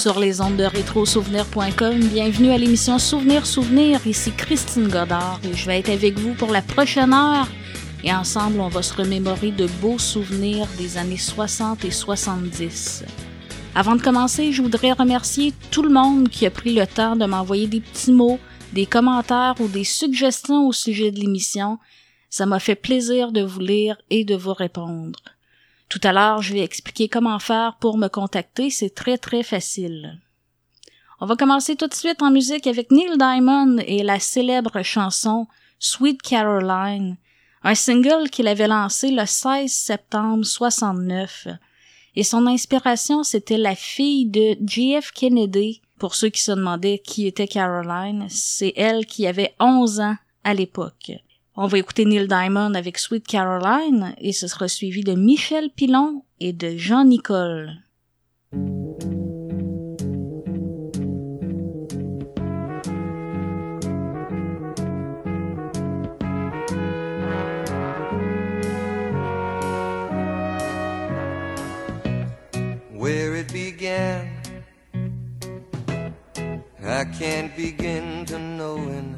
sur les ondes de rétrosouvenir.com. Bienvenue à l'émission Souvenir Souvenir. Ici Christine Godard et je vais être avec vous pour la prochaine heure. Et ensemble, on va se remémorer de beaux souvenirs des années 60 et 70. Avant de commencer, je voudrais remercier tout le monde qui a pris le temps de m'envoyer des petits mots, des commentaires ou des suggestions au sujet de l'émission. Ça m'a fait plaisir de vous lire et de vous répondre. Tout à l'heure, je vais expliquer comment faire pour me contacter. C'est très très facile. On va commencer tout de suite en musique avec Neil Diamond et la célèbre chanson Sweet Caroline, un single qu'il avait lancé le 16 septembre 69. Et son inspiration, c'était la fille de JF Kennedy. Pour ceux qui se demandaient qui était Caroline, c'est elle qui avait 11 ans à l'époque. On va écouter Neil Diamond avec Sweet Caroline et ce sera suivi de Michel Pilon et de Jean Nicole. Where it began, I can't begin to knowing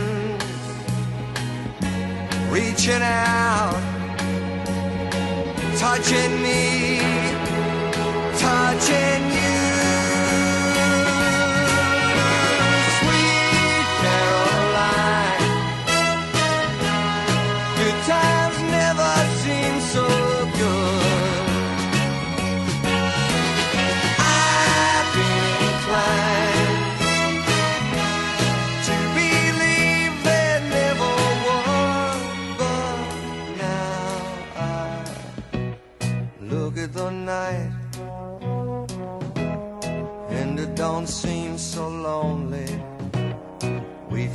reaching out, touching me, touching you.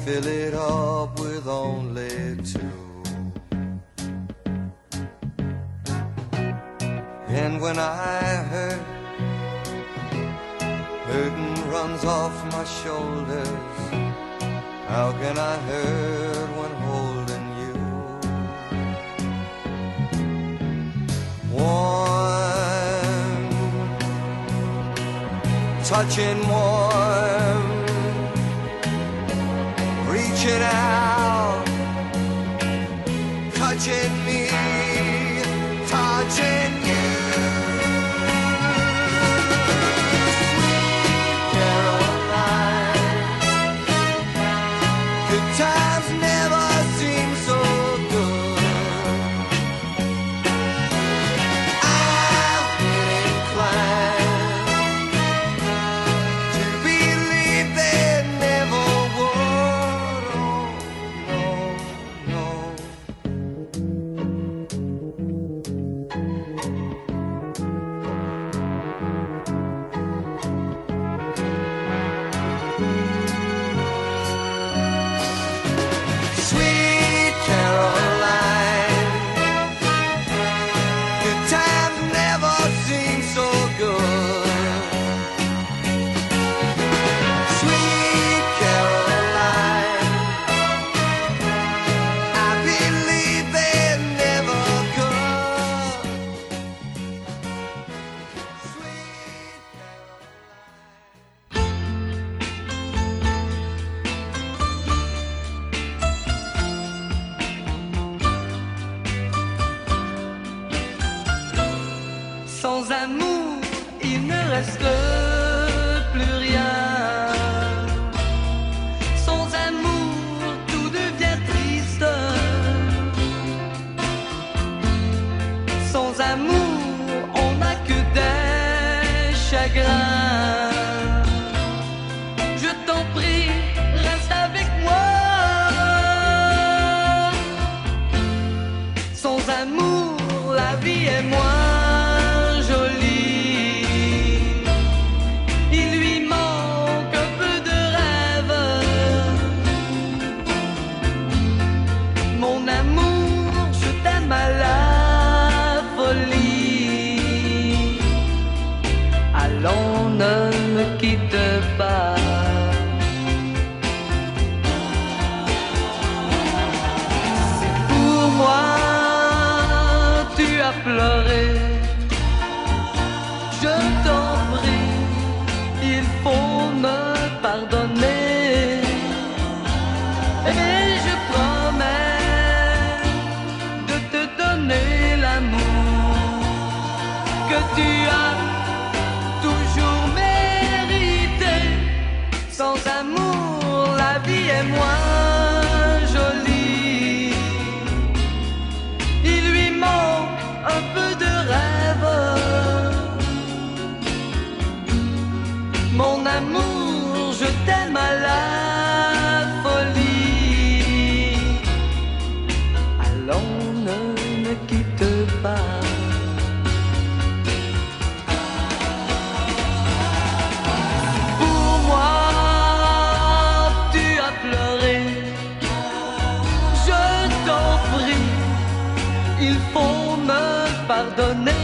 Fill it up with only two. And when I hurt, burden runs off my shoulders. How can I hurt when holding you? Warm, touching warm, could I? Me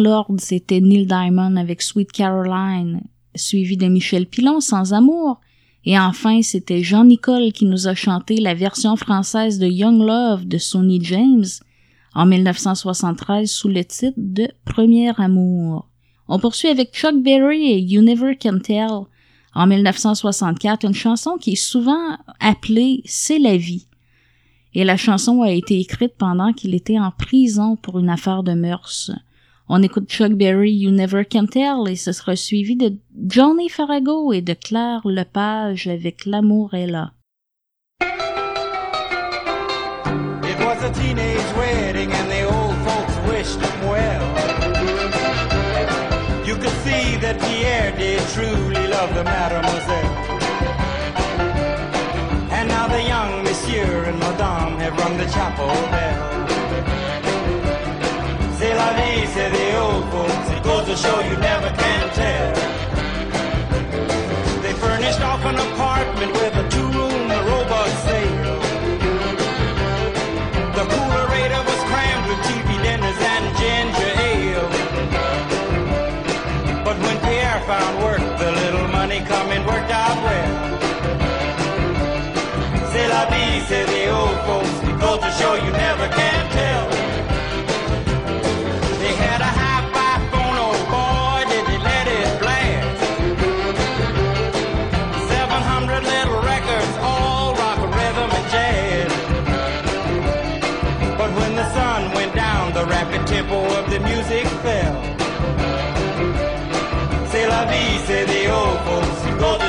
l'ordre, c'était Neil Diamond avec Sweet Caroline, suivi de Michel Pilon, Sans amour. Et enfin, c'était Jean-Nicole qui nous a chanté la version française de Young Love de Sonny James en 1973 sous le titre de Premier amour. On poursuit avec Chuck Berry et You Never Can Tell en 1964, une chanson qui est souvent appelée C'est la vie. Et la chanson a été écrite pendant qu'il était en prison pour une affaire de mœurs. On écoute Chuck Berry, You Never Can Tell, et ce sera suivi de Johnny Farago et de Claire Lepage avec L'amour est là. It was a teenage wedding and the old folks wished him well. You could see that Pierre did truly love the mademoiselle. And now the young monsieur and madame have rung the chapel bell. The old folks. It goes to show you never can tell.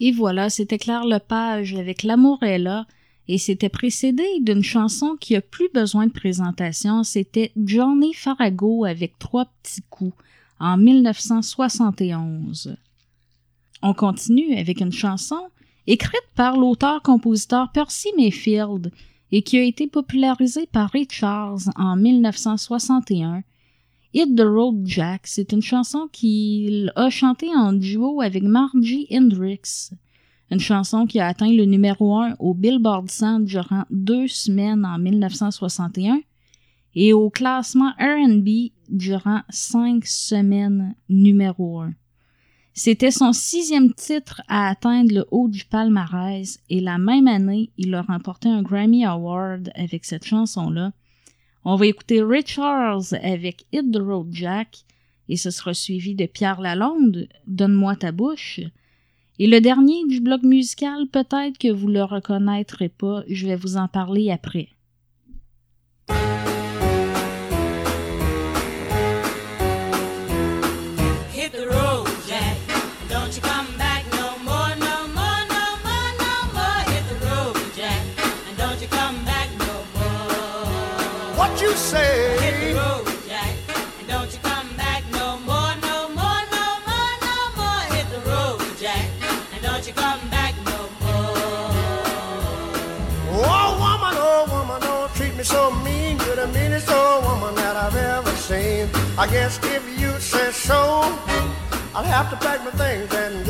Et voilà, c'était Claire Lepage avec L'amour est et c'était précédé d'une chanson qui a plus besoin de présentation, c'était Johnny Farago avec Trois petits coups en 1971. On continue avec une chanson écrite par l'auteur-compositeur Percy Mayfield et qui a été popularisée par Ray Charles en 1961. Hit the Road Jack, c'est une chanson qu'il a chantée en duo avec Margie Hendrix. Une chanson qui a atteint le numéro 1 au Billboard 100 durant deux semaines en 1961 et au classement R&B durant cinq semaines numéro 1. C'était son sixième titre à atteindre le haut du palmarès et la même année, il a remporté un Grammy Award avec cette chanson-là. On va écouter Richards avec Hit the Jack et ce sera suivi de Pierre Lalonde, Donne-moi ta bouche. Et le dernier du bloc musical, peut-être que vous le reconnaîtrez pas, je vais vous en parler après. I've ever seen. I guess if you say so, I'll have to pack my things and go.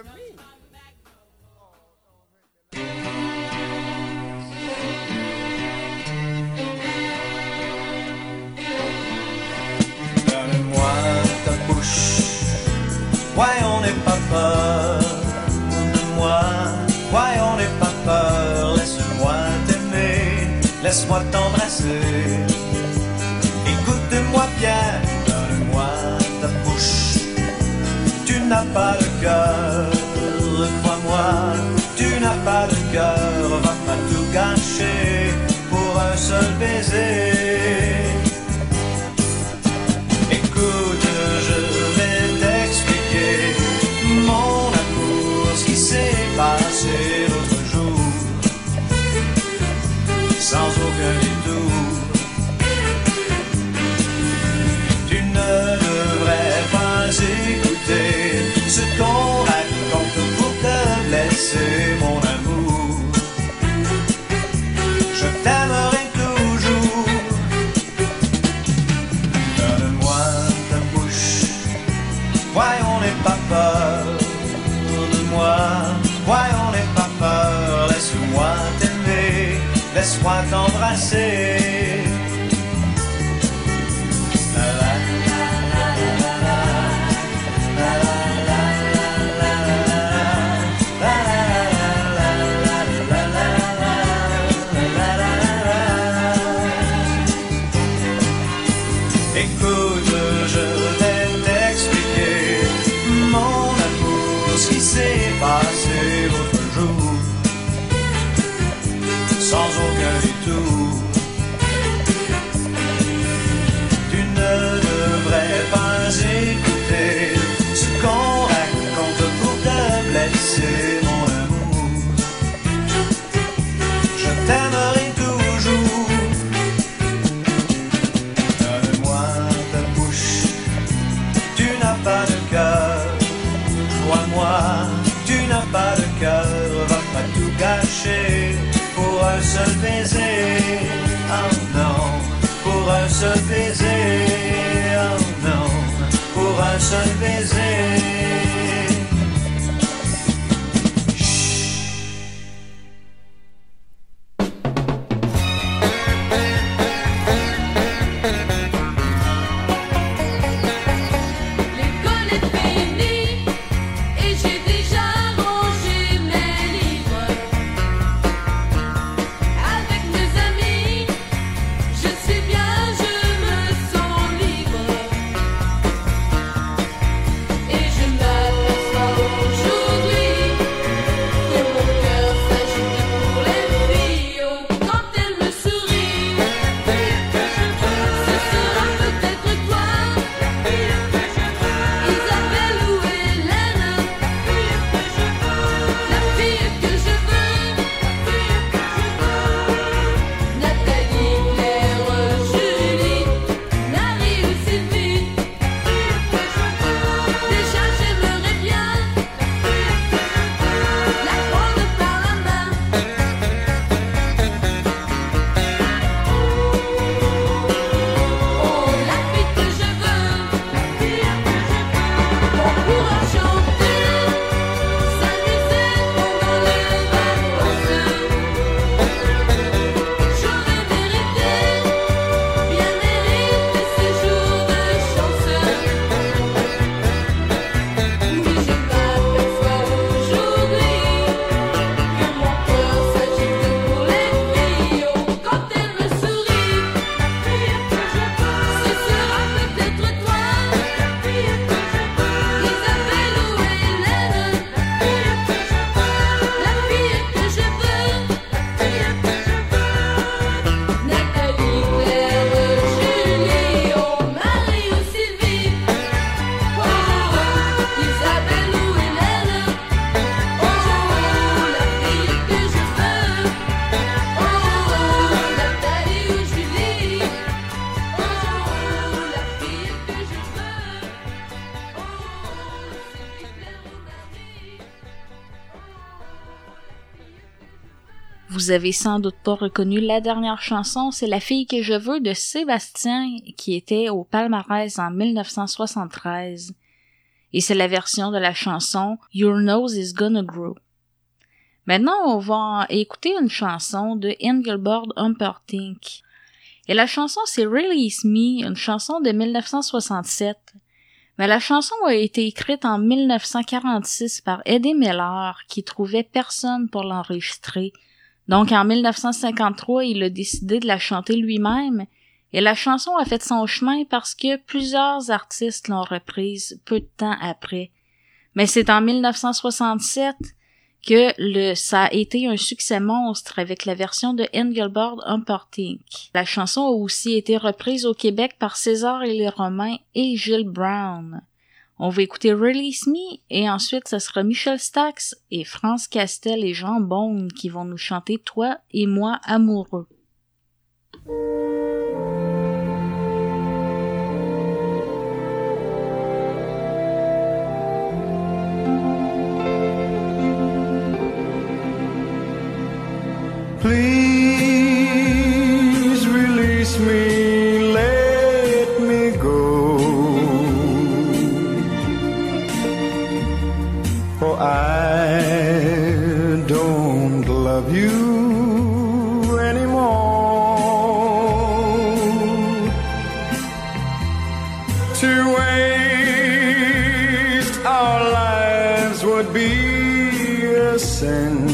Donne-moi ta bouche, voyons n'aie pas peur. De moi, voyons n'aie pas peur, laisse-moi t'aimer, laisse-moi t'embrasser. Écoute-moi bien, donne-moi ta bouche, tu n'as pas de cœur, cœur, va pas tout gâcher pour un seul baiser. Écoute, je vais t'expliquer mon amour, ce qui s'est passé l'autre jour, sans aucun détour. Tu ne devrais pas écouter ce qu'on raconte pour te blesser, t'embrasser. pour un seul baiser. Oh non, pour un seul baiser. Oh non, pour un seul baiser. Avez sans doute pas reconnu la dernière chanson, c'est La fille que je veux de Sébastien qui était au palmarès en 1973. Et c'est la version de la chanson Your Nose is Gonna Grow. Maintenant, on va écouter une chanson de Engelbert Humperdinck. Et la chanson, c'est Release Me, une chanson de 1967. Mais la chanson a été écrite en 1946 par Eddie Miller, qui trouvait personne pour l'enregistrer. Donc en 1953, il a décidé de la chanter lui-même, et la chanson a fait son chemin parce que plusieurs artistes l'ont reprise peu de temps après. Mais c'est en 1967 que le, ça a été un succès monstre avec la version de Engelbert Humperdinck. La chanson a aussi été reprise au Québec par César et les Romains et Gilles Brown. On va écouter Release Me et ensuite ce sera Michel Stax et France Castel et Jean Bond qui vont nous chanter Toi et moi amoureux. Please release me, be a sin.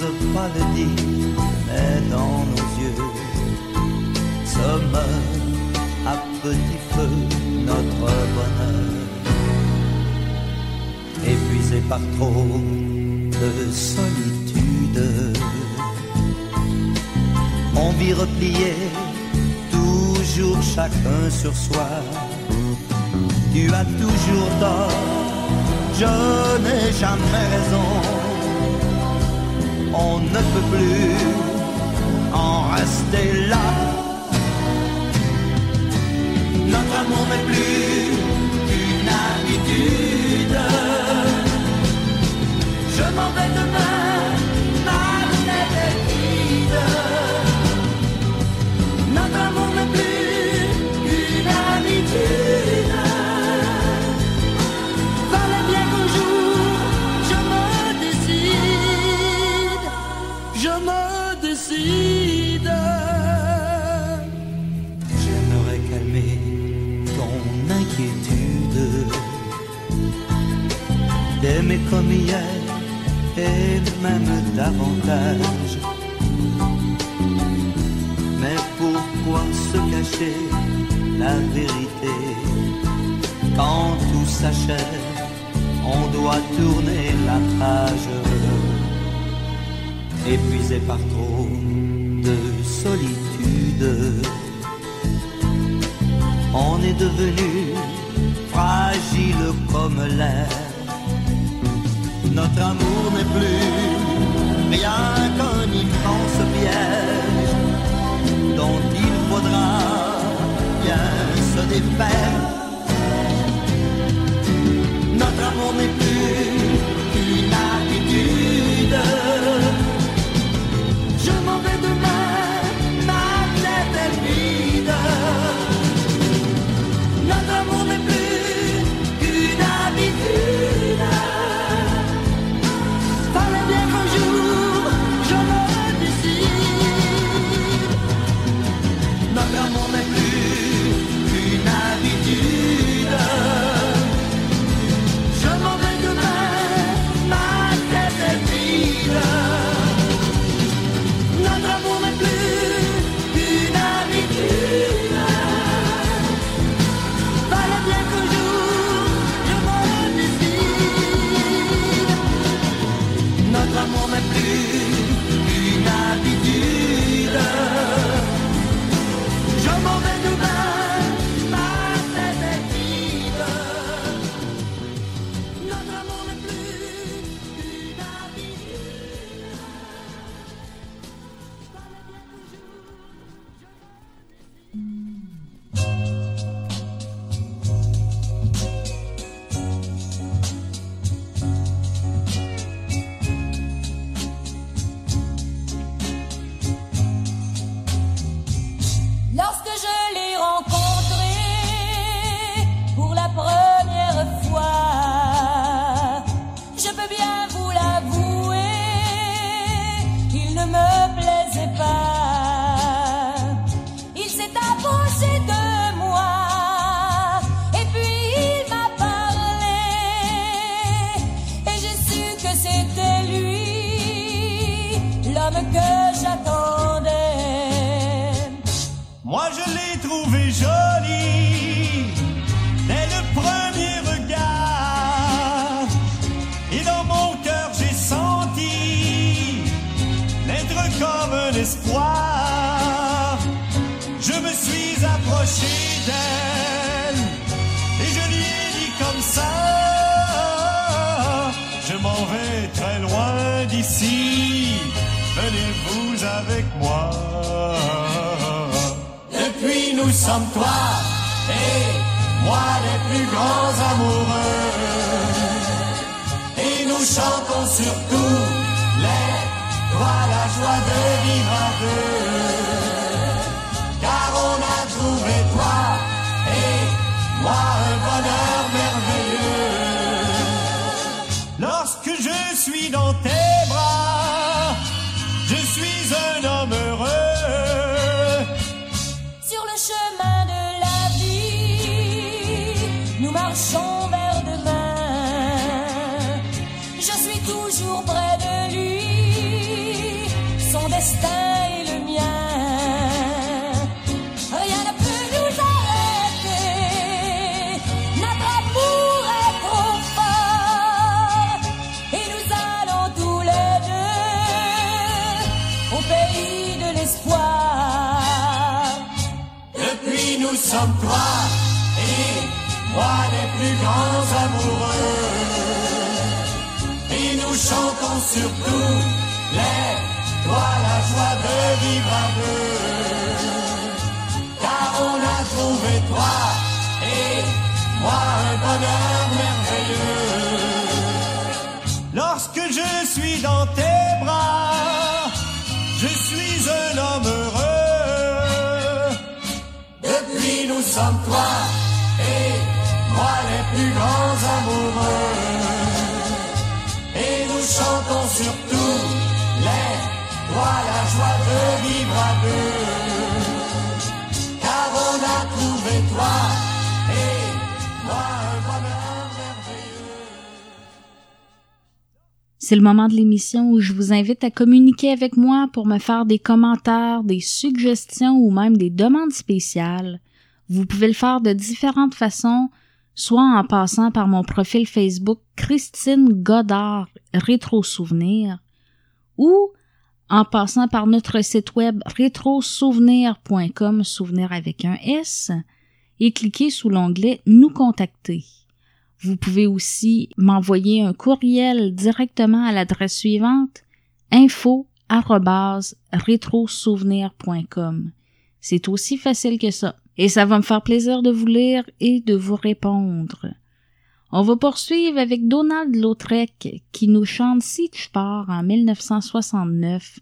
N'ose pas le dire, mais dans nos yeux se meurt à petit feu notre bonheur. Épuisé par trop de solitude. On vit replié, toujours chacun sur soi. Tu as toujours tort, je n'ai jamais raison. On ne peut plus en rester là. Notre amour n'est plus qu'une habitude. Je m'en vais demain, et même davantage. Mais pourquoi se cacher la vérité? Quand tout s'achève, on doit tourner la page. Épuisé par trop de solitude, on est devenu fragile comme l'air. Notre amour n'est plus rien qu'un immense piège dont il faudra bien se défaire. C'est le moment de l'émission où je vous invite à communiquer avec moi pour me faire des commentaires, des suggestions ou même des demandes spéciales. Vous pouvez le faire de différentes façons, soit en passant par mon profil Facebook Christine Godard Rétro Souvenir ou en passant par notre site web rétrosouvenir.com, souvenir avec un S, et cliquez sous l'onglet Nous contacter. Vous pouvez aussi m'envoyer un courriel directement à l'adresse suivante info rétrosouvenir.com. C'est aussi facile que ça. Et ça va me faire plaisir de vous lire et de vous répondre. On va poursuivre avec Donald Lautrec qui nous chante Si tu pars en 1969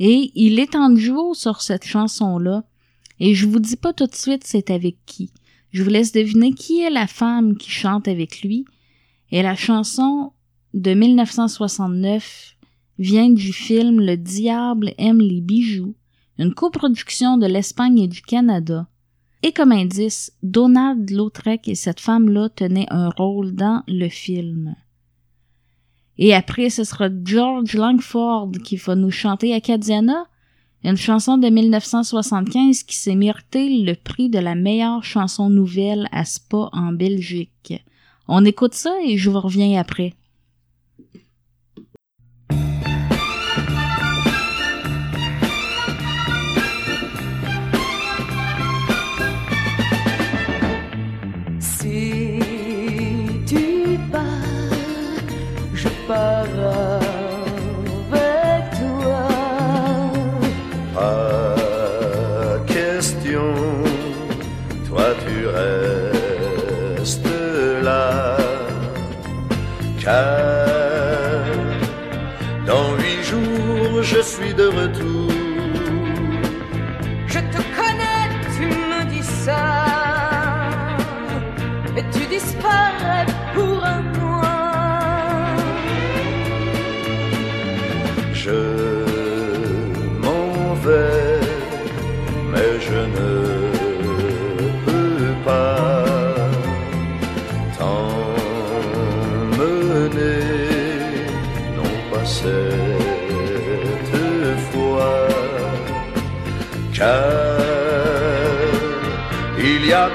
et il est en duo sur cette chanson-là et je vous dis pas tout de suite c'est avec qui. Je vous laisse deviner qui est la femme qui chante avec lui et la chanson de 1969 vient du film Le diable aime les bijoux, une coproduction de l'Espagne et du Canada. Et comme indice, Donald Lautrec et cette femme-là tenaient un rôle dans le film. Et après, ce sera George Langford qui va nous chanter Acadiana, une chanson de 1975 qui s'est mérité le prix de la meilleure chanson nouvelle à Spa en Belgique. On écoute ça et je vous reviens après.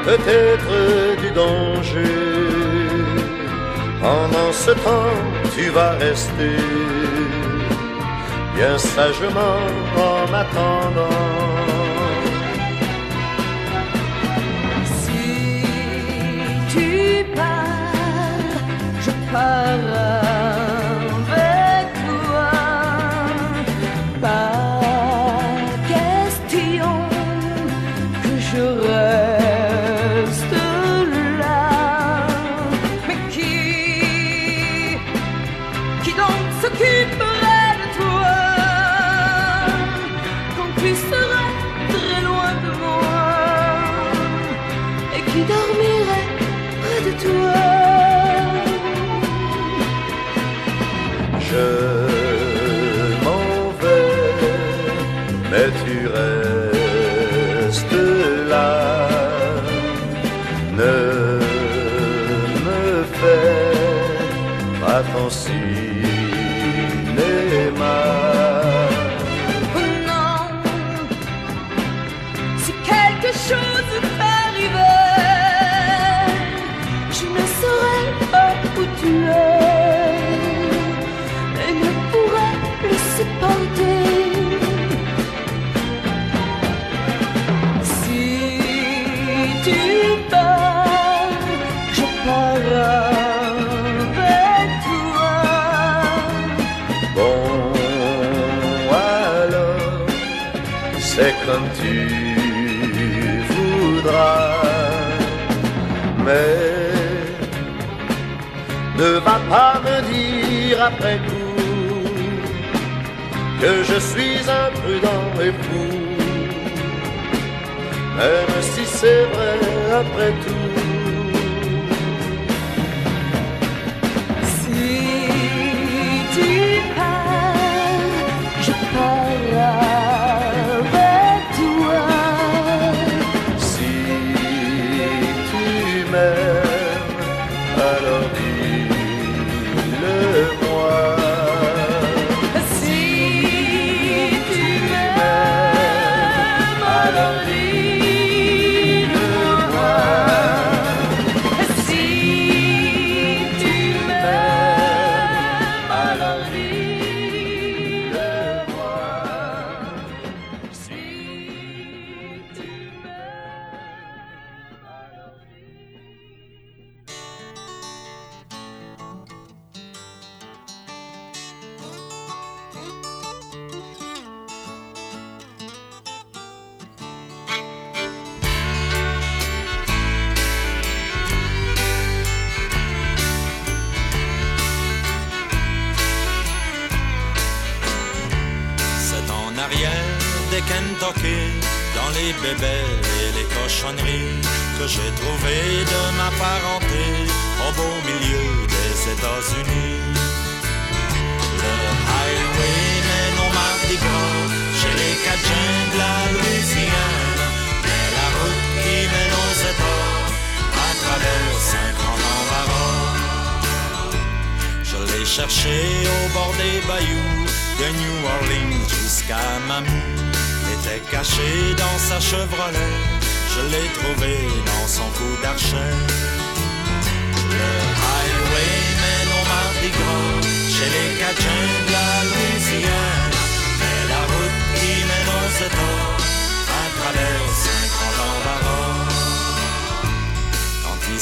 peut-être du danger. Pendant ce temps, tu vas rester bien sagement en m'attendant. Si tu pars, je pars.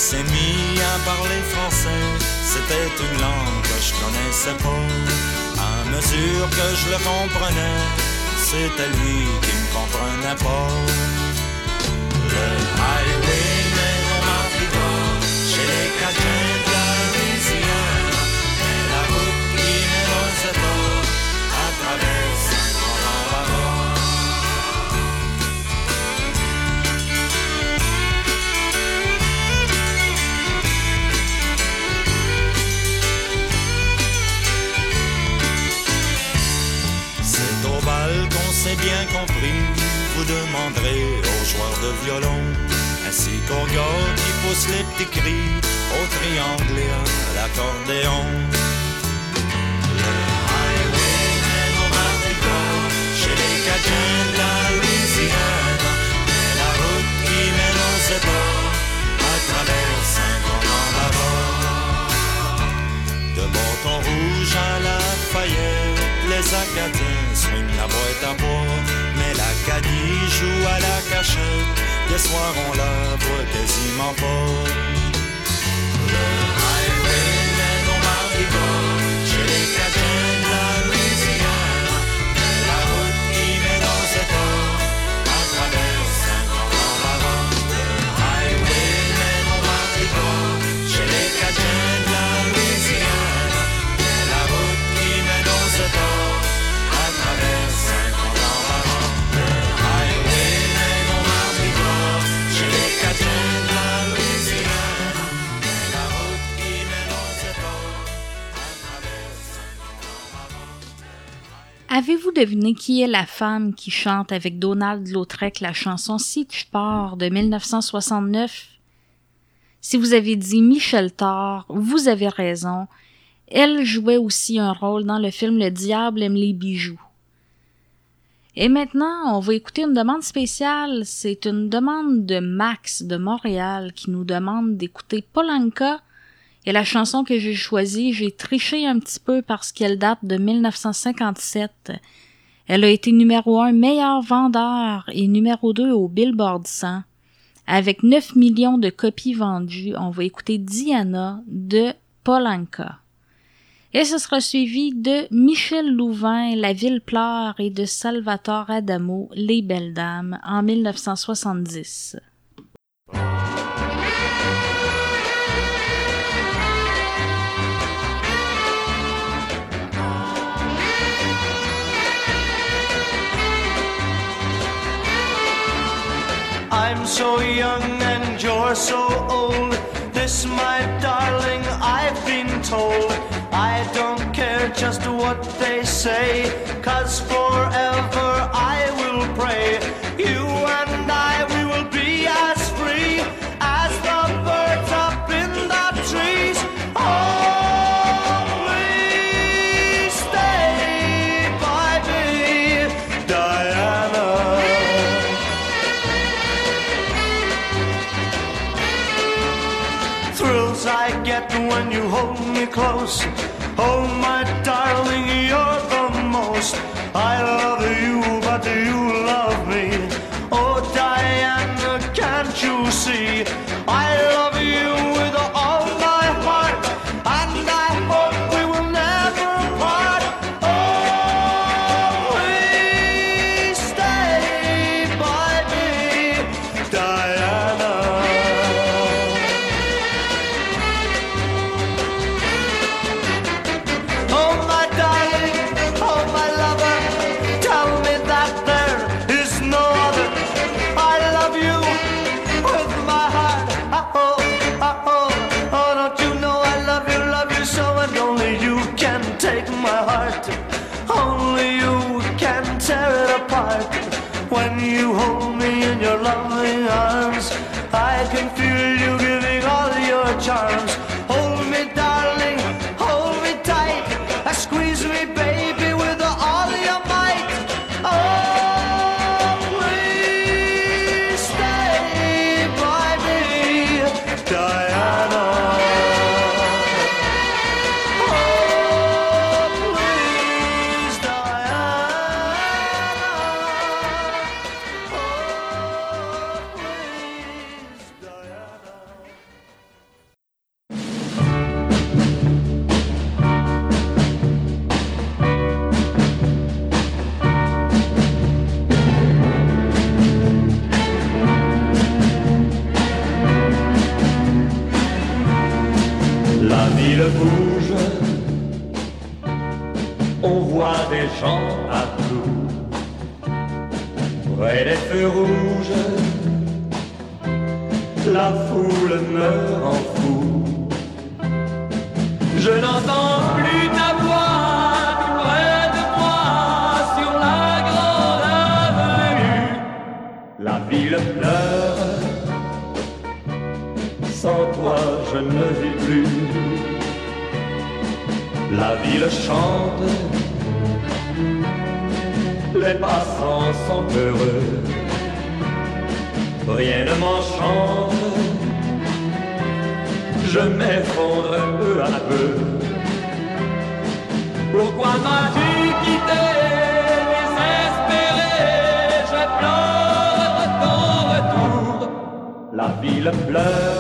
s'est mis à parler français. C'était une langue que je connaissais pas. À mesure que je le comprenais, c'était lui qui me comprenait pas. Le highway. bien compris. Vous demanderez aux joueurs de violon, ainsi qu'aux gars qui poussent les petits cris, au triangle et à l'accordéon. Le highwayman au Mardi chez les Cajuns de la Louisiane, mais la route qui mène on sait pas, à travers Saint-Laurent. De Monton Rouge à Lafayette, les Acadiens boîte à bois, mais l'Acadie joue à la cachette. Les soirs on la voit quasiment pas. Avez-vous deviné qui est la femme qui chante avec Donald Lautrec la chanson Si tu pars de 1969? Si vous avez dit Michel Thor, vous avez raison. Elle jouait aussi un rôle dans le film Le diable aime les bijoux. Et maintenant, on va écouter une demande spéciale. C'est une demande de Max de Montréal qui nous demande d'écouter Polanka. Et la chanson que j'ai choisie, j'ai triché un petit peu parce qu'elle date de 1957. Elle a été numéro un meilleur vendeur et numéro 2 au Billboard 1. Avec 9 millions de copies vendues, on va écouter Diana de Polanka. Et ce sera suivi de Michel Louvain, La Ville pleure et de Salvatore Adamo, Les Belles Dames, en 1970. I'm so young and you're so old. This, my darling, I've been told. I don't care just what they say, cause forever I will pray. ville pleure.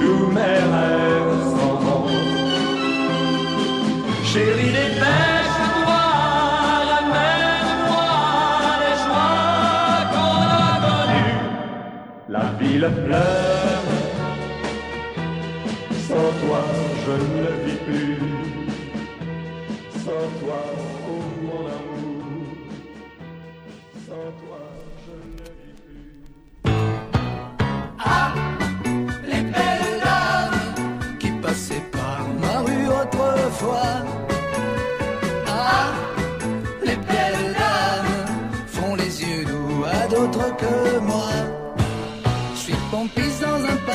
Tous mes rêves s'en vont. Chérie, dépêche-toi, ramène-moi les joies qu'on a connues. La ville pleure,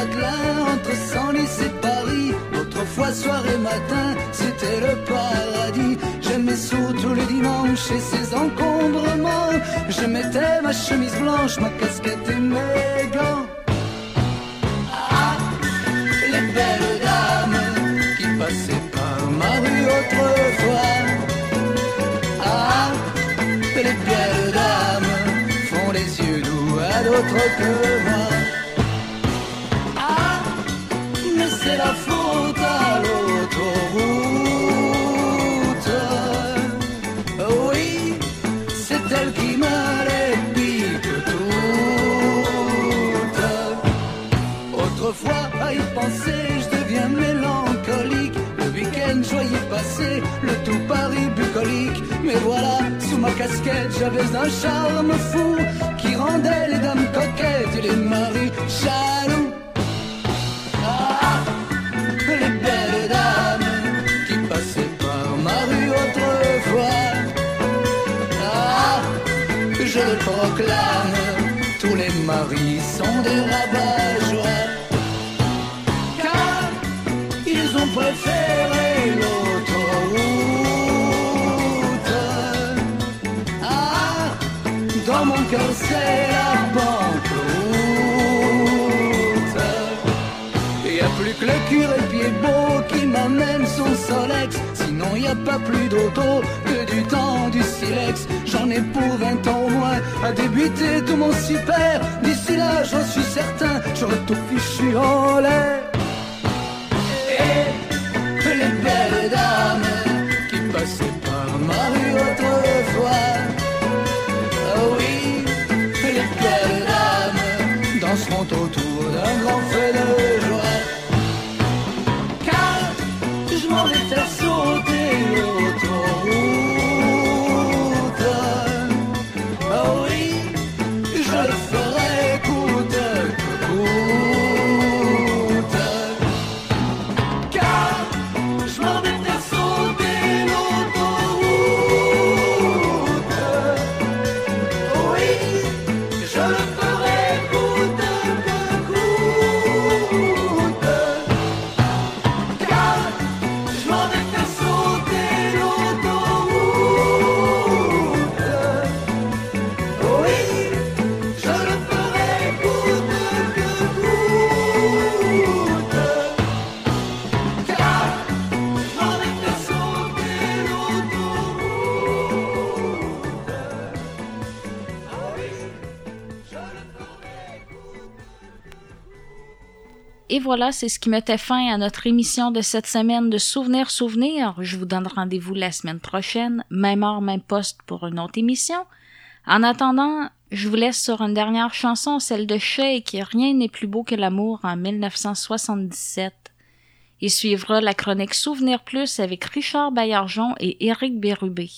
patelin entre Senlis et Paris. Autrefois, soir et matin, c'était le paradis. J'aimais surtout le dimanche et ses encombrements. Je mettais ma chemise blanche, ma casquette et mes gants. Ah, les belles dames qui passaient par ma rue autrefois. Ah, les belles dames font les yeux doux à d'autres que moi. J'avais un charme fou qui rendait les dames coquettes et les maris jaloux. Ah, les belles dames qui passaient par ma rue autrefois. Ah, je le proclame, tous les maris sont des rabat-joie. Pas plus d'auto que du temps du silex. J'en ai pour 20 ans au moins à débuter tout mon super. Voilà, c'est ce qui mettait fin à notre émission de cette semaine de Souvenirs Souvenirs. Je vous donne rendez-vous la semaine prochaine, même heure, même poste pour une autre émission. En attendant, je vous laisse sur une dernière chanson, celle de Shake, Rien n'est plus beau que l'amour en 1977. Il suivra la chronique Souvenir Plus avec Richard Baillargeon et Éric Bérubé.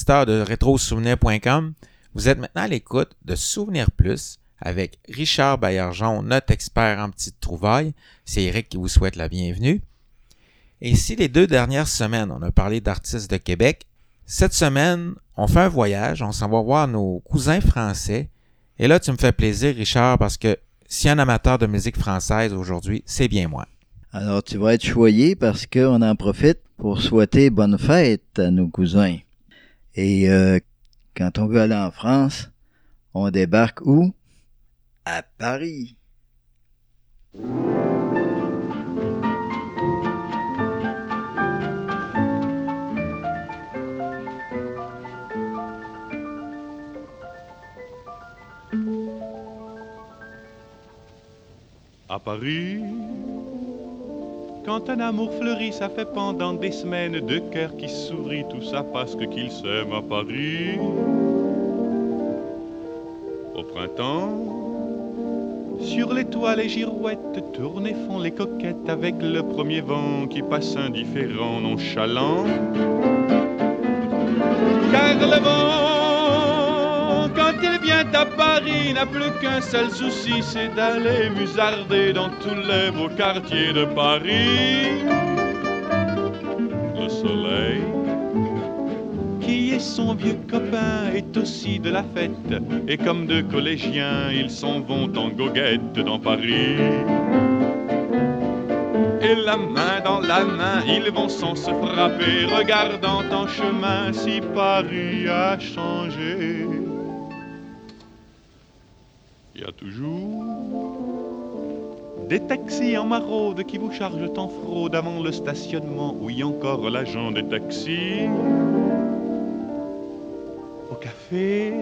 Auditeurs de rétrosouvenir.com. Vous êtes maintenant à l'écoute de Souvenir Plus avec Richard Baillargeon, notre expert en petites trouvailles. C'est Eric qui vous souhaite la bienvenue. Et si les deux dernières semaines, on a parlé d'artistes de Québec, cette semaine, on fait un voyage, on s'en va voir nos cousins français. Et là, tu me fais plaisir, Richard, parce que si un amateur de musique française aujourd'hui, c'est bien moi. Alors, tu vas être choyé parce qu'on en profite pour souhaiter bonne fête à nos cousins. Et euh, quand on veut aller en France, on débarque où? À Paris. À Paris, quand un amour fleurit, ça fait pendant des semaines deux cœurs qui sourient, tout ça parce que qu'ils s'aiment à Paris. Au printemps, sur les toits, les girouettes tournent et font les coquettes avec le premier vent qui passe indifférent, nonchalant. Car le vent, il vient à Paris, n'a plus qu'un seul souci, c'est d'aller musarder dans tous les beaux quartiers de Paris. Le soleil, qui est son vieux copain, est aussi de la fête. Et comme deux collégiens, ils s'en vont en goguette dans Paris. Et la main dans la main, ils vont sans se frapper, regardant en chemin si Paris a changé. Y a toujours des taxis en maraude qui vous chargent en fraude avant le stationnement. Oui, encore l'agent des taxis. Au café,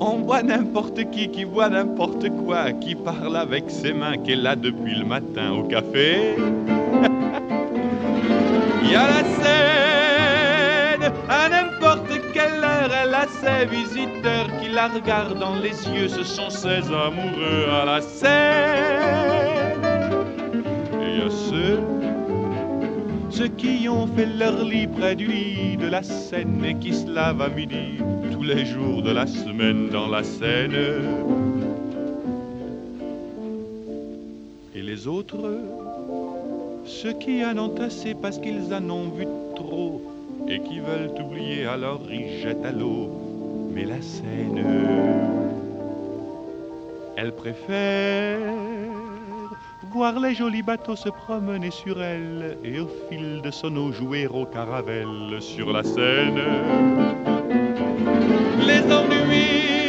on voit n'importe qui qui voit n'importe quoi, qui parle avec ses mains, qui est là depuis le matin au café. Il y a la scène, ses visiteurs qui la regardent dans les yeux, ce sont ses amoureux à la scène. Et a ceux, ceux qui ont fait leur lit près du lit de la Seine et qui se lavent à midi tous les jours de la semaine dans la Seine. Et les autres, ceux qui en ont assez parce qu'ils en ont vu trop et qui veulent oublier, alors ils jettent à l'eau. Mais la Seine, elle préfère voir les jolis bateaux se promener sur elle et au fil de son eau jouer au caravelle sur la Seine. Les ennuis,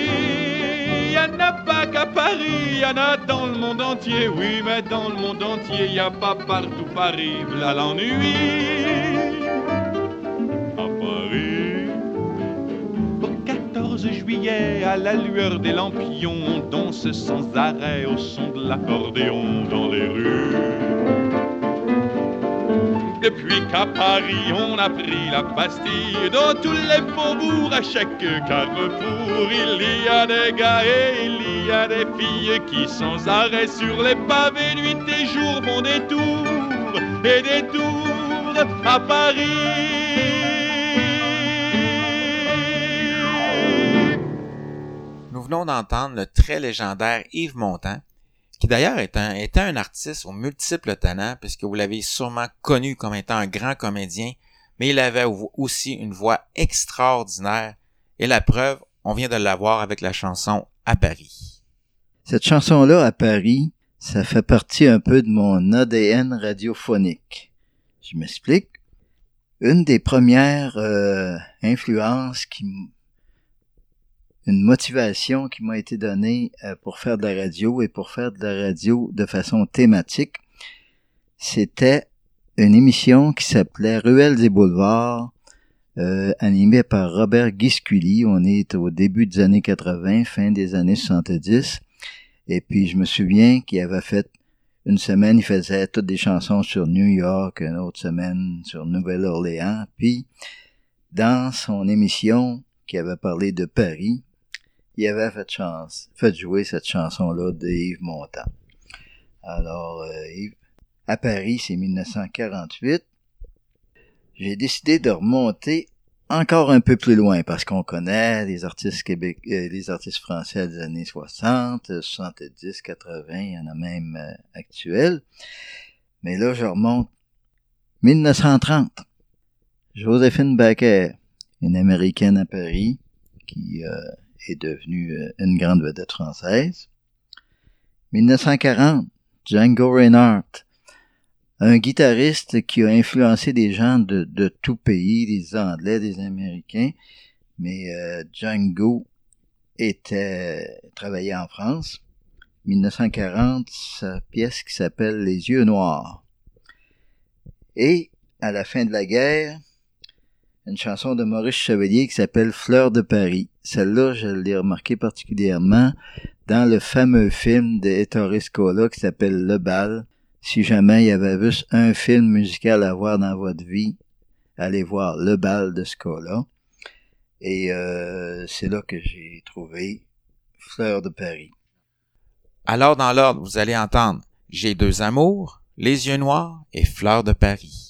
y en a pas qu'à Paris, y en a dans le monde entier, oui, mais dans le monde entier, y a pas partout Paris, là l'ennui. 14 juillet, à la lueur des lampions, on danse sans arrêt au son de l'accordéon dans les rues. Depuis qu'à Paris on a pris la Bastille, dans tous les faubourgs, à chaque carrefour, il y a des gars et il y a des filles qui sans arrêt sur les pavés, nuit et jour, font des tours et des tours à Paris. Venons d'entendre le très légendaire Yves Montand, qui d'ailleurs était un artiste aux multiples talents, puisque vous l'avez sûrement connu comme étant un grand comédien, mais il avait au- aussi une voix extraordinaire, et la preuve, on vient de l'avoir avec la chanson À Paris. Cette chanson-là, à Paris, ça fait partie un peu de mon ADN radiophonique. Je m'explique. Une des premières euh, influences qui une motivation qui m'a été donnée euh, pour faire de la radio et pour faire de la radio de façon thématique, c'était une émission qui s'appelait Ruelles des Boulevards, euh, animée par Robert Guisculi. On est au début des années 80, fin des années 70. Et puis, je me souviens qu'il avait fait une semaine, il faisait toutes des chansons sur New York, une autre semaine sur Nouvelle-Orléans. Puis, dans son émission qui avait parlé de Paris, il avait fait, chance, fait jouer cette chanson-là de Yves Montand. Alors, euh, à Paris, c'est 1948. J'ai décidé de remonter encore un peu plus loin parce qu'on connaît les artistes québécois, les artistes français des années 60, 70, 80, il y en a même euh, actuels. Mais là, je remonte 1930. Joséphine Baker, une américaine à Paris qui euh, est devenue euh, une grande vedette française. 1940, Django Reinhardt, un guitariste qui a influencé des gens de, de tout pays, des Anglais, des Américains, mais euh, Django était travaillait en France. 1940, sa pièce qui s'appelle Les yeux noirs. Et à la fin de la guerre, une chanson de Maurice Chevalier qui s'appelle Fleur de Paris. Celle-là, je l'ai remarqué particulièrement dans le fameux film de Ettore Scola qui s'appelle Le Bal. Si jamais il y avait juste un film musical à voir dans votre vie, allez voir Le Bal de Scola. Et euh, c'est là que j'ai trouvé Fleur de Paris. Alors, dans l'ordre, vous allez entendre J'ai deux amours, Les yeux noirs et Fleurs de Paris.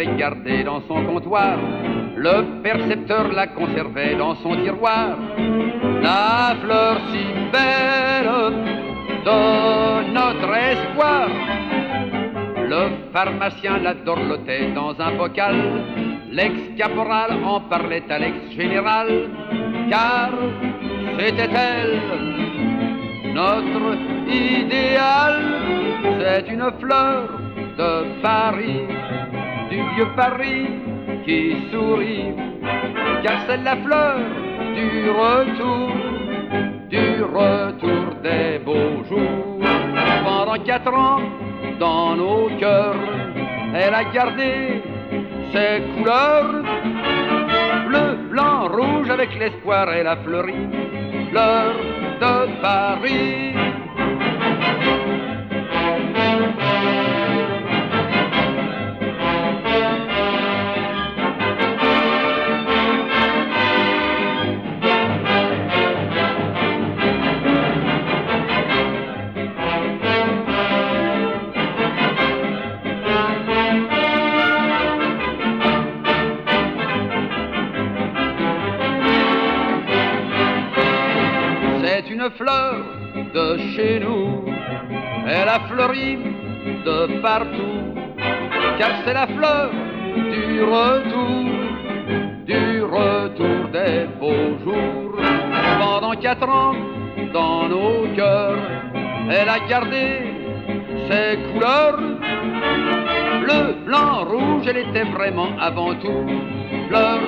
L'avait gardé dans son comptoir, le percepteur la conservait dans son tiroir. La fleur si belle de notre espoir. Le pharmacien la dorlotait dans un bocal, l'ex-caporal en parlait à l'ex-général, car c'était elle, notre idéal. C'est une fleur de Paris, vieux Paris qui sourit, car c'est la fleur du retour, du retour des beaux jours. Pendant quatre ans, dans nos cœurs, elle a gardé ses couleurs, bleu, blanc, rouge, avec l'espoir, elle a fleuri, fleur de Paris. Fleur de chez nous. Elle a fleuri de partout. Car c'est la fleur du retour, du retour des beaux jours. Pendant quatre ans, dans nos cœurs, elle a gardé ses couleurs. Bleu, blanc, rouge, elle était vraiment avant tout fleur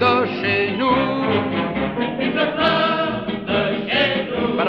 de chez nous. Fleur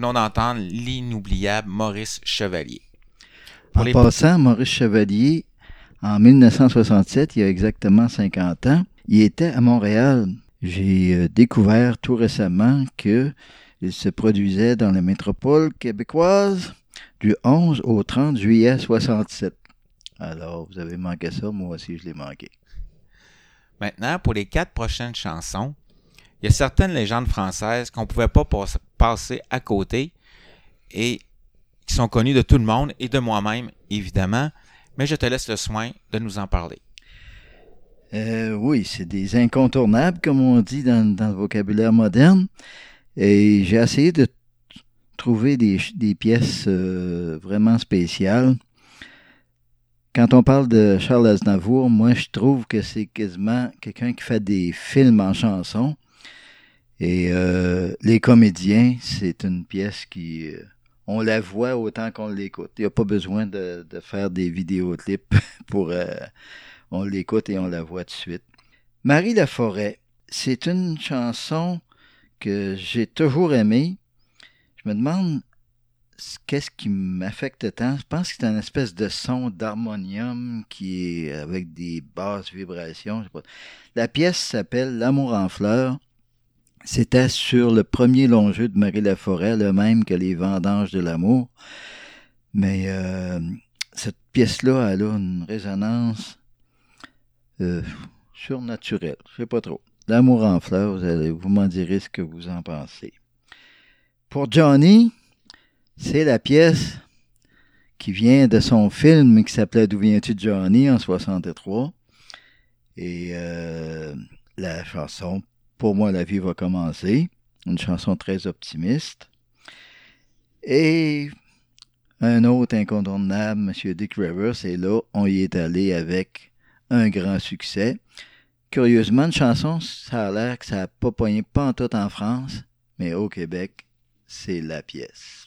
venons d'entendre l'inoubliable Maurice Chevalier. Pour En les- passant, Maurice Chevalier, en 1967, il y a exactement 50 ans, il était à Montréal. J'ai euh, découvert tout récemment que il se produisait dans la métropole québécoise du 11 au 30 juillet 67. Alors, vous avez manqué ça, moi aussi je l'ai manqué. Maintenant, pour les quatre prochaines chansons, il y a certaines légendes françaises qu'on ne pouvait pas passer à côté et qui sont connues de tout le monde et de moi-même, évidemment, mais je te laisse le soin de nous en parler. Euh, oui, c'est des incontournables, comme on dit dans, le vocabulaire moderne. Et j'ai essayé de trouver des, pièces euh, vraiment spéciales. Quand on parle de Charles Aznavour, moi, je trouve que c'est quasiment quelqu'un qui fait des films en chansons. Et euh, Les Comédiens, c'est une pièce qui... euh, on la voit autant qu'on l'écoute. Il n'y a pas besoin de, faire des vidéoclips pour... euh, on l'écoute et on la voit de suite. Marie Laforêt, c'est une chanson que j'ai toujours aimée. Je me demande qu'est-ce qui m'affecte tant. Je pense que c'est un espèce de son d'harmonium qui est avec des basses vibrations. La pièce s'appelle L'amour en fleurs. C'était sur le premier long jeu de Marie Laforêt, le même que Les Vendanges de l'amour. Mais euh, cette pièce-là, elle a une résonance euh, surnaturelle. Je sais pas trop. L'amour en fleurs, vous, allez, vous m'en direz ce que vous en pensez. Pour Johnny, c'est la pièce qui vient de son film qui s'appelait D'où viens-tu Johnny en 63. Et euh, la chanson Pour moi la vie va commencer, une chanson très optimiste. Et un autre incontournable, M. Dick Rivers, et là, on y est allé avec un grand succès. Curieusement, une chanson, ça a l'air que ça n'a pas pogné pas tout en France, mais au Québec, c'est la pièce.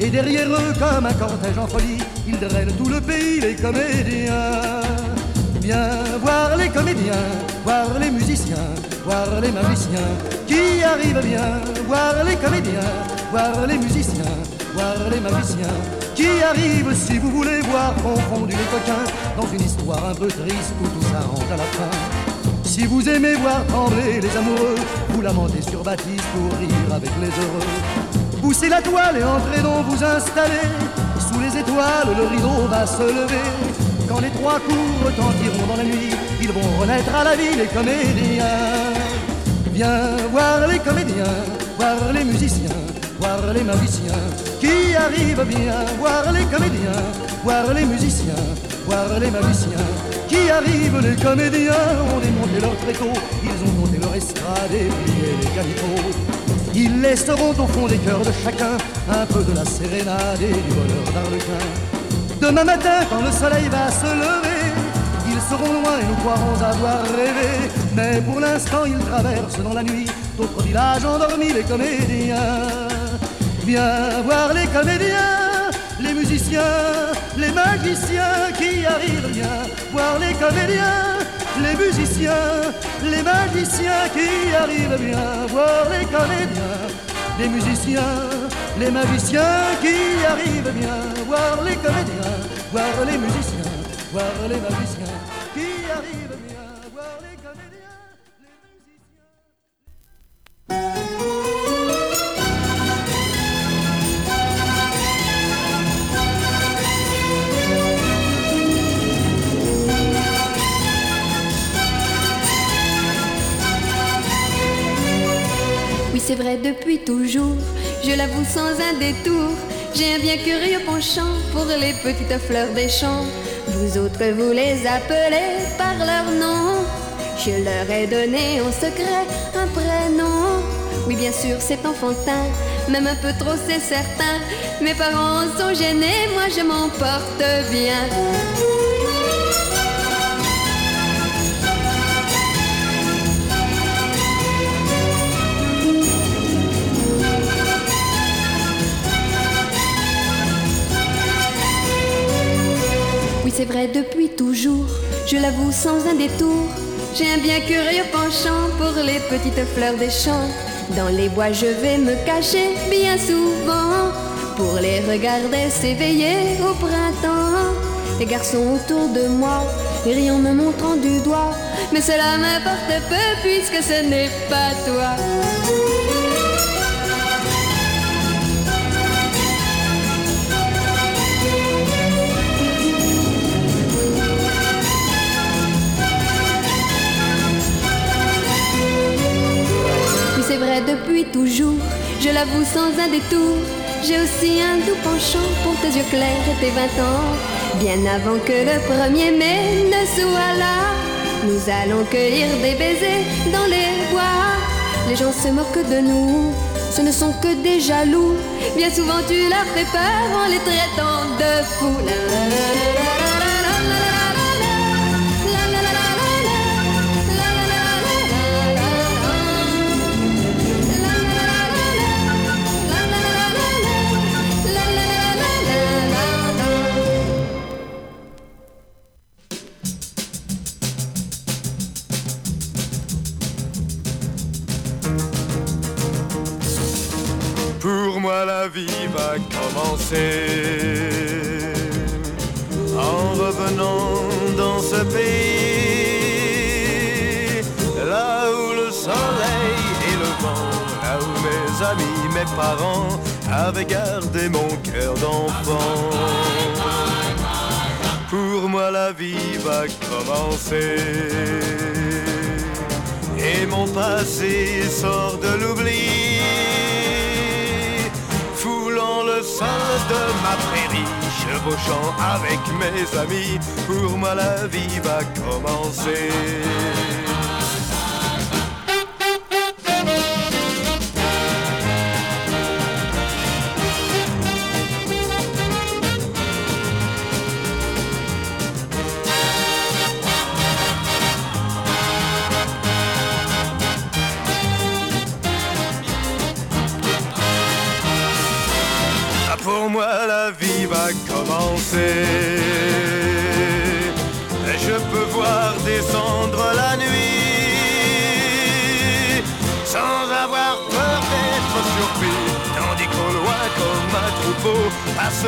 Et derrière eux, comme un cortège en folie, ils drainent tout le pays, les comédiens. Viens voir les comédiens, voir les musiciens, voir les magiciens qui arrivent bien. Voir les comédiens, voir les musiciens, voir les magiciens qui arrivent si vous voulez voir confondus les coquins dans une histoire un peu triste où tout s'arrange à la fin. Si vous aimez voir trembler les amoureux, vous lamentez sur Baptiste pour rire avec les heureux. Poussez la toile et entrez donc vous installer. Sous les étoiles, le rideau va se lever. Quand les trois coups retentiront dans la nuit, ils vont renaître à la vie les comédiens. Viens voir les comédiens, voir les musiciens, voir les magiciens qui arrivent bien. Voir les comédiens, voir les musiciens, voir les magiciens qui arrivent. Les comédiens ont démonté leur tréteau, ils ont monté leur estrade et plié les calicots. Ils laisseront au fond des cœurs de chacun un peu de la sérénade et du bonheur d'Arlequin. Demain matin, quand le soleil va se lever, ils seront loin et nous croirons avoir rêvé. Mais pour l'instant, ils traversent dans la nuit d'autres villages endormis, les comédiens. Viens voir les comédiens, musiciens, les magiciens qui arrivent. Viens voir les comédiens, les musiciens, les magiciens qui arrivent. Viens voir les comédiens, les musiciens, les magiciens qui arrivent. Viens voir les comédiens, voir les musiciens, voir les magiciens vrai depuis toujours, je l'avoue sans un détour. J'ai un bien curieux penchant pour les petites fleurs des champs. Vous autres, vous les appelez par leur nom. Je leur ai donné en secret un prénom. Oui, bien sûr, c'est enfantin, même un peu trop, c'est certain. Mes parents sont gênés, moi je m'en porte bien. Je l'avoue sans un détour. J'ai un bien curieux penchant pour les petites fleurs des champs. Dans les bois, je vais me cacher bien souvent pour les regarder s'éveiller au printemps. Les garçons autour de moi rient en me montrant du doigt, mais cela m'importe peu puisque ce n'est pas toi. Toujours, je l'avoue sans un détour. J'ai aussi un doux penchant pour tes yeux clairs et tes vingt ans. Bien avant que le premier mai ne soit là, nous allons cueillir des baisers dans les bois. Les gens se moquent de nous, ce ne sont que des jaloux. Bien souvent tu leur fais peur en les traitant de fous. Parents avaient gardé mon cœur d'enfant. Pour moi la vie va commencer et mon passé sort de l'oubli foulant le sol de ma prairie, chevauchant avec mes amis, pour moi la vie va commencer.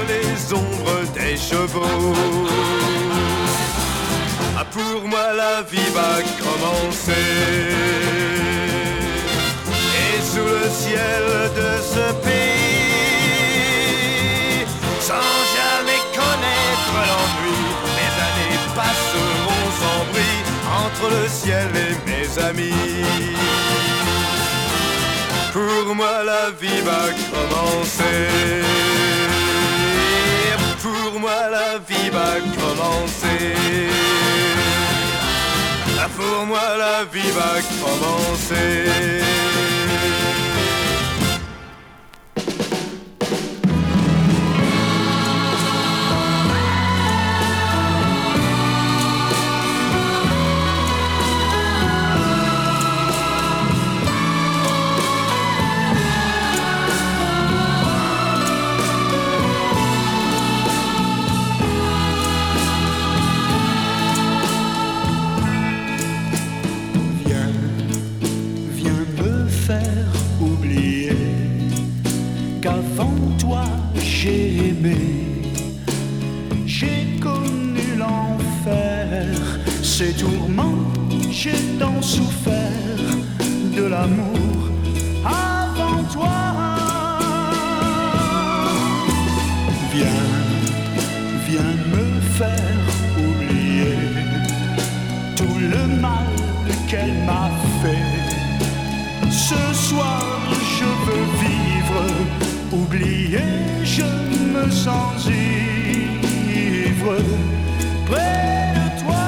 Les ombres des chevaux. Ah, pour moi la vie va commencer. Et sous le ciel de ce pays, sans jamais connaître l'ennui, mes années passeront sans bruit entre le ciel et mes amis. Pour moi la vie va commencer. Pour moi la vie va commencer. Ah, Pour moi la vie va commencer. J'ai aimé, j'ai connu l'enfer, ces tourments, j'ai tant souffert de l'amour avant toi. Viens, viens me faire oublier tout le mal qu'elle m'a fait. Ce soir, je veux vivre, oublier, je me sens ivre près de toi.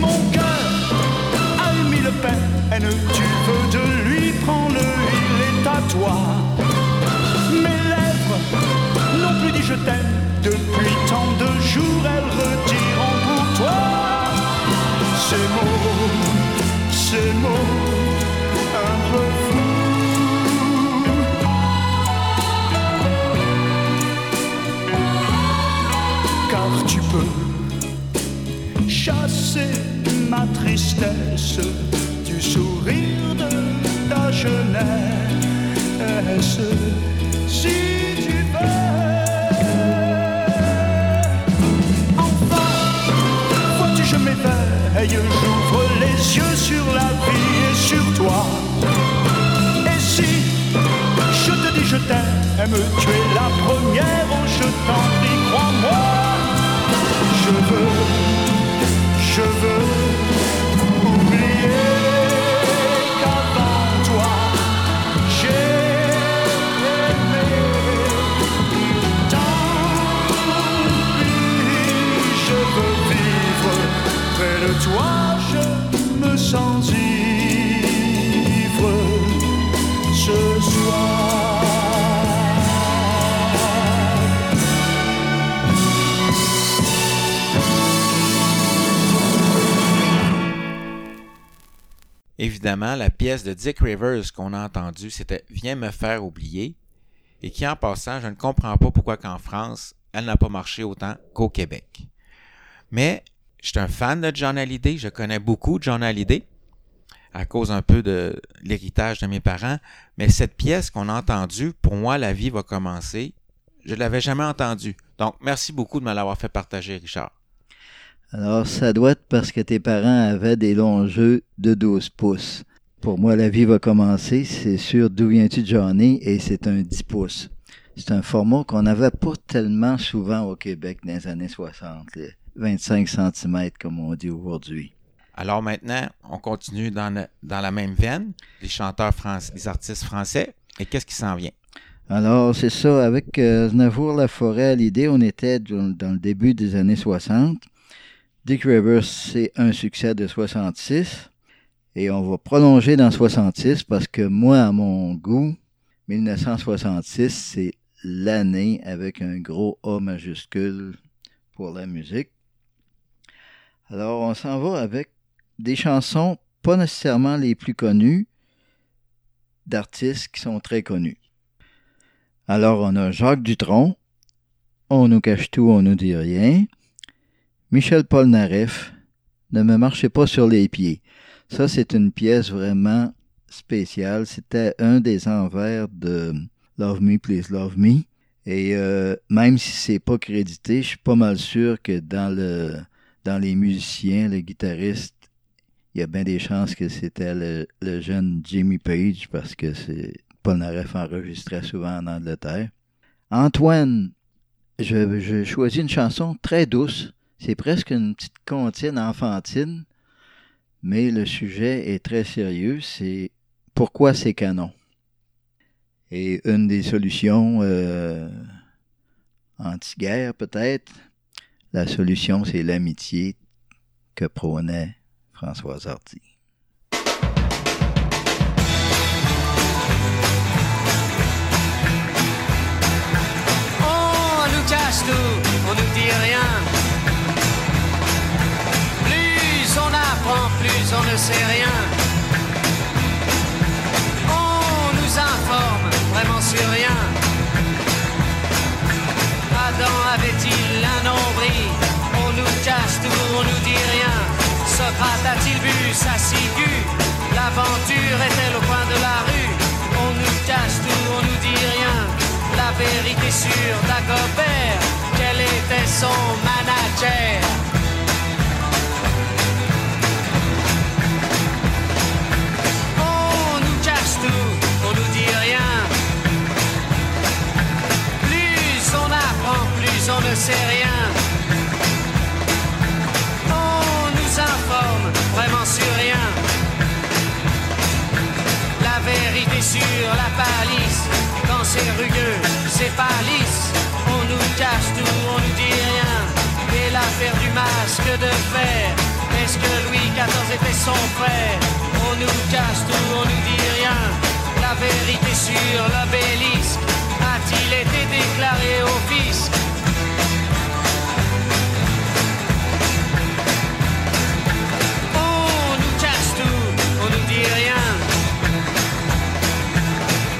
Mon cœur a mis le peine, tu veux de lui, prends-le, il est à toi. Mes lèvres n'ont plus dit je t'aime depuis tant de jours, elles retireront pour toi ces mots, ces mots tu peux chasser ma tristesse du sourire de ta jeunesse. Si tu veux, enfin, vois-tu, je m'éveille, j'ouvre les yeux sur la vie et sur toi. Et si je te dis je t'aime, tu es la première, oh je t'en prie, crois-moi. Évidemment, la pièce de Dick Rivers qu'on a entendue, c'était Viens me faire oublier, et qui en passant, je ne comprends pas pourquoi qu'en France, elle n'a pas marché autant qu'au Québec. Mais je suis un fan de John Hallyday, je connais beaucoup John Hallyday, à cause un peu de l'héritage de mes parents, mais cette pièce qu'on a entendue, pour moi, la vie va commencer, je ne l'avais jamais entendue. Donc, merci beaucoup de me l'avoir fait partager, Richard. Alors, ça doit être parce que tes parents avaient des longs jeux de 12 pouces. Pour moi, la vie va commencer, c'est sûr d'où viens-tu Johnny, et c'est un 10 pouces. C'est un format qu'on n'avait pas tellement souvent au Québec dans les années 60, les 25 cm comme on dit aujourd'hui. Alors maintenant, on continue dans, le- dans la même veine, les chanteurs français, les artistes français. Et qu'est-ce qui s'en vient? Alors, c'est ça, avec euh, Znavour Laforêt à l'idée, on était dans, dans le début des années 60. Dick Rivers, c'est un succès de 66. Et on va prolonger dans 66 parce que moi, à mon goût, 1966, c'est l'année avec un gros A majuscule pour la musique. Alors, on s'en va avec des chansons pas nécessairement les plus connues d'artistes qui sont très connus. Alors, on a Jacques Dutronc, On nous cache tout, on nous dit rien. Michel Polnareff, Ne me marchez pas sur les pieds. Ça, c'est une pièce vraiment spéciale. C'était un des envers de Love Me, Please Love Me. Et euh, même si c'est pas crédité, je suis pas mal sûr que dans le dans les musiciens, le guitariste, il y a bien des chances que c'était le, jeune Jimmy Page parce que c'est Polnareff enregistrait souvent en Angleterre. Antoine, je choisis une chanson très douce. C'est presque une petite comptine enfantine, mais le sujet est très sérieux. C'est pourquoi c'est canon. Et une des solutions euh, anti-guerre, peut-être, la solution, c'est l'amitié que prônait François Hardy. On nous on ne sait rien. On nous informe vraiment sur rien. Adam avait-il un nombril? On nous cache tout, on nous dit rien. Socrate a-t-il vu sa ciguë? L'aventure est-elle au coin de la rue? On nous cache tout, on nous dit rien. La vérité sur Dagobert, quel était son manager? Ne sait rien. On nous informe vraiment sur rien. La vérité sur la palisse, quand c'est rugueux, c'est pas lisse. On nous cache tout, on nous dit rien. Et l'affaire du masque de fer, est-ce que Louis XIV était son frère? On nous cache tout, on nous dit rien. La vérité sur l'obélisque a-t-il été déclaré au fisc?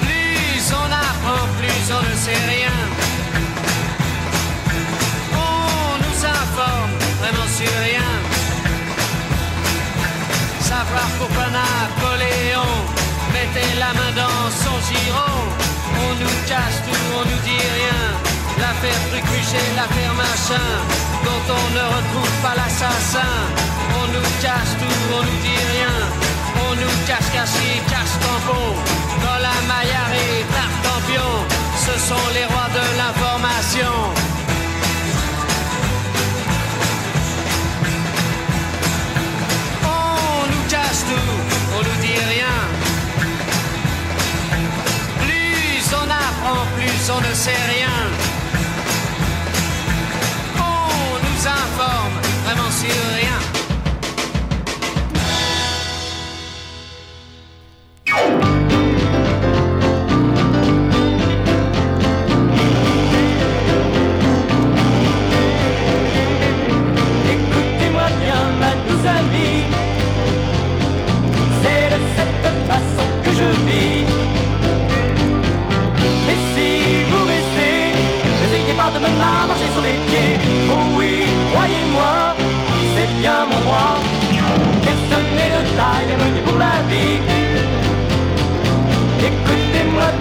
Plus on apprend, plus on ne sait rien. On nous informe vraiment sur rien. Savoir pourquoi Napoléon mettait la main dans son giron. On nous cache tout, on nous dit rien. L'affaire Trucmuchet, l'affaire machin, dont on ne retrouve pas l'assassin. On nous cache tout, on nous dit rien. On nous cache caché, cache tampon. Dans la maillard et tartampion, ce sont les rois de l'information. On nous cache tout, on nous dit rien. Plus on apprend, plus on ne sait rien. On nous informe vraiment sur rien.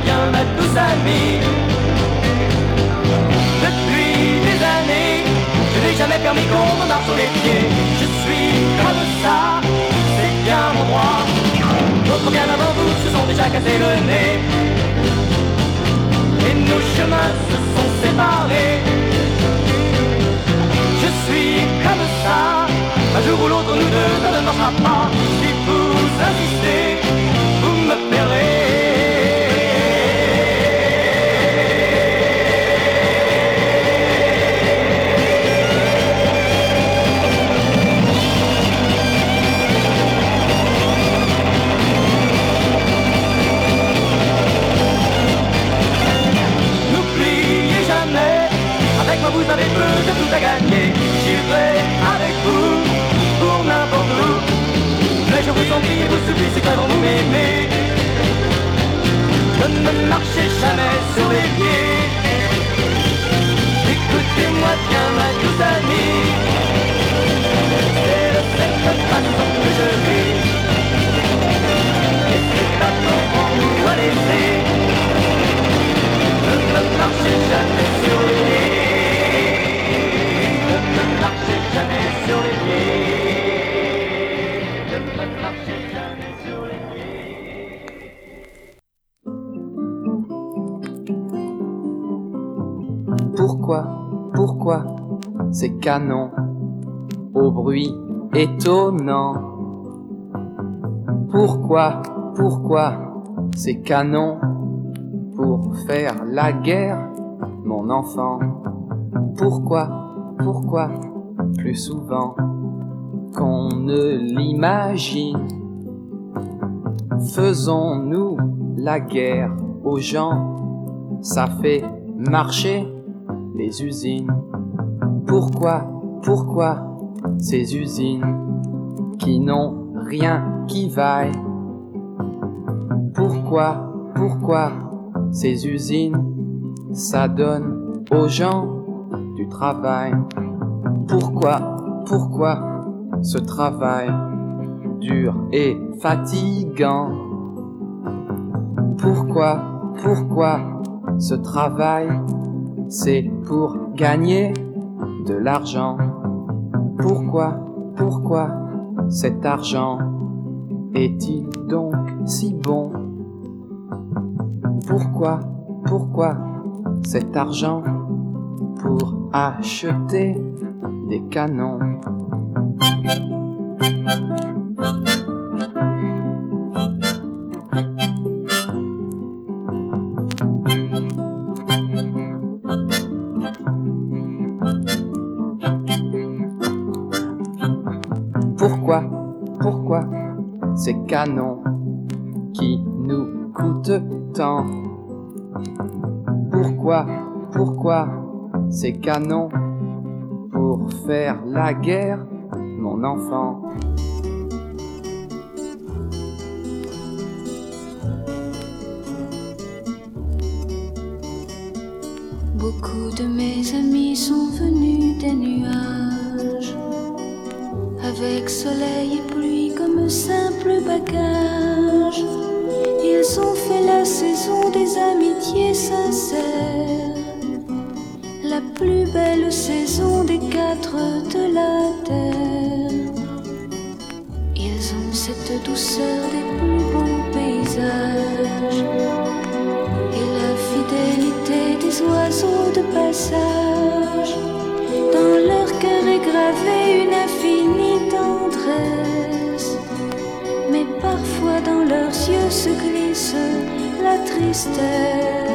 Bien, amie. Depuis des années, je n'ai jamais permis qu'on me marche sur les pieds. Je suis comme ça, c'est bien mon droit. D'autres bien avant vous se sont déjà cassé le nez. Et nos chemins se sont séparés. Je suis comme ça, un jour ou l'autre nous deux, ça ne marchera pas. Si vous insistez, vous me N'oubliez vous avez de tout à gagner. J'irai avec vous, pour n'importe où. Mais je vous en prie, vous c'est vraiment vous m'aimez. Ne me marchez jamais sur les pieds. Au bruit étonnant. Pourquoi, pourquoi ces canons pour faire la guerre, mon enfant? Pourquoi, pourquoi plus souvent qu'on ne l'imagine? Faisons-nous la guerre aux gens? Ça fait marcher les usines. Pourquoi, pourquoi ces usines qui n'ont rien qui vaille? Pourquoi, pourquoi ces usines ça donne aux gens du travail? Pourquoi, pourquoi ce travail dur et fatigant? Pourquoi, pourquoi ce travail c'est pour gagner? De l'argent. Pourquoi, pourquoi cet argent est-il donc si bon? Pourquoi, pourquoi cet argent pour acheter des canons? Ces canons qui nous coûtent tant. Pourquoi, pourquoi ces canons pour faire la guerre, mon enfant? Beaucoup de mes amis sont venus des nuages, avec soleil et pluie comme simple bagage. Ils ont fait la saison des amitiés sincères, la plus belle saison des quatre de la terre. Ils ont cette douceur des plus beaux paysages et la fidélité des oiseaux de passage. Mais parfois dans leurs yeux se glisse la tristesse.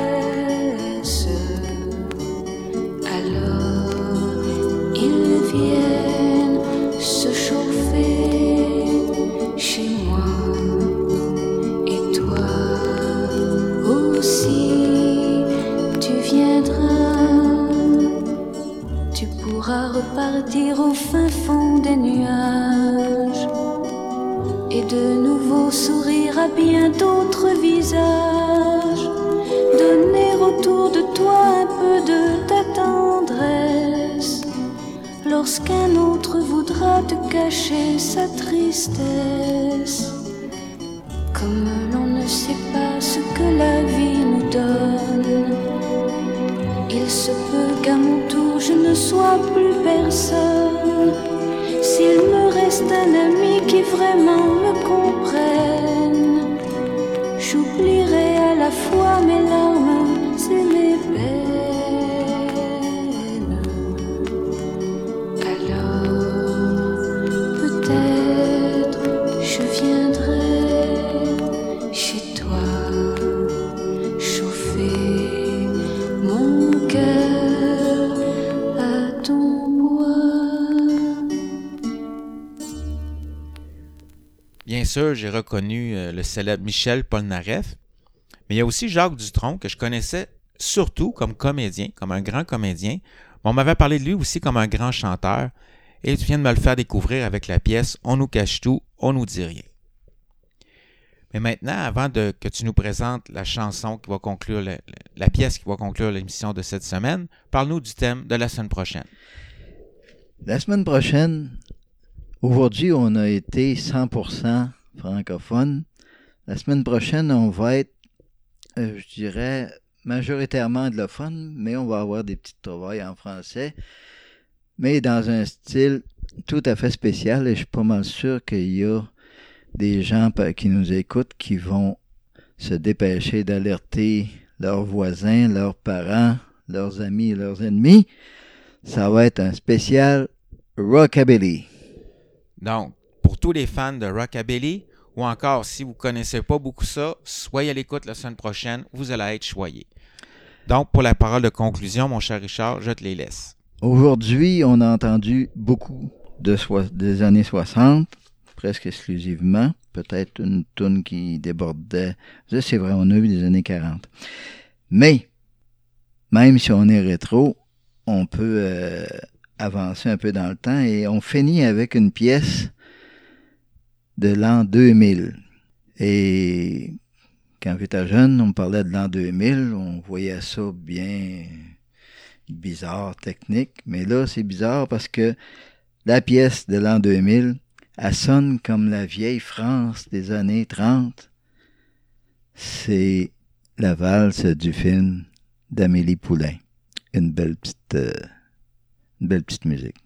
Tristesse. Sûr, j'ai reconnu euh, le célèbre Michel Polnareff, mais il y a aussi Jacques Dutronc que je connaissais surtout comme comédien, comme un grand comédien. On m'avait parlé de lui aussi comme un grand chanteur, et tu viens de me le faire découvrir avec la pièce On nous cache tout, on nous dit rien. Mais maintenant, avant de, que tu nous présentes la chanson qui va conclure, la pièce qui va conclure l'émission de cette semaine, parle-nous du thème de la semaine prochaine. La semaine prochaine, aujourd'hui, on a été 100% francophone. La semaine prochaine, on va être, euh, je dirais, majoritairement anglophone, mais on va avoir des petites trouvailles en français, mais dans un style tout à fait spécial. Et je suis pas mal sûr qu'il y a des gens qui nous écoutent qui vont se dépêcher d'alerter leurs voisins, leurs parents, leurs amis leurs ennemis. Ça va être un spécial Rockabilly. Donc, pour tous les fans de Rockabilly, ou encore si vous ne connaissez pas beaucoup ça, soyez à l'écoute la semaine prochaine, vous allez être choyés. Donc, pour la parole de conclusion, mon cher Richard, je te les laisse. Aujourd'hui, on a entendu beaucoup de soi- des années 60, presque exclusivement. Peut-être une toune qui débordait. C'est vrai, on a eu des années 40. Mais, même si on est rétro, on peut euh, avancer un peu dans le temps et on finit avec une pièce de l'an 2000. Et quand j'étais jeune, on parlait de l'an 2000, on voyait ça bien bizarre, technique, mais là, c'est bizarre parce que la pièce de l'an 2000, elle sonne comme la vieille France des années 30. C'est la valse du film d'Amélie Poulain. Une belle petite, euh, une belle petite musique.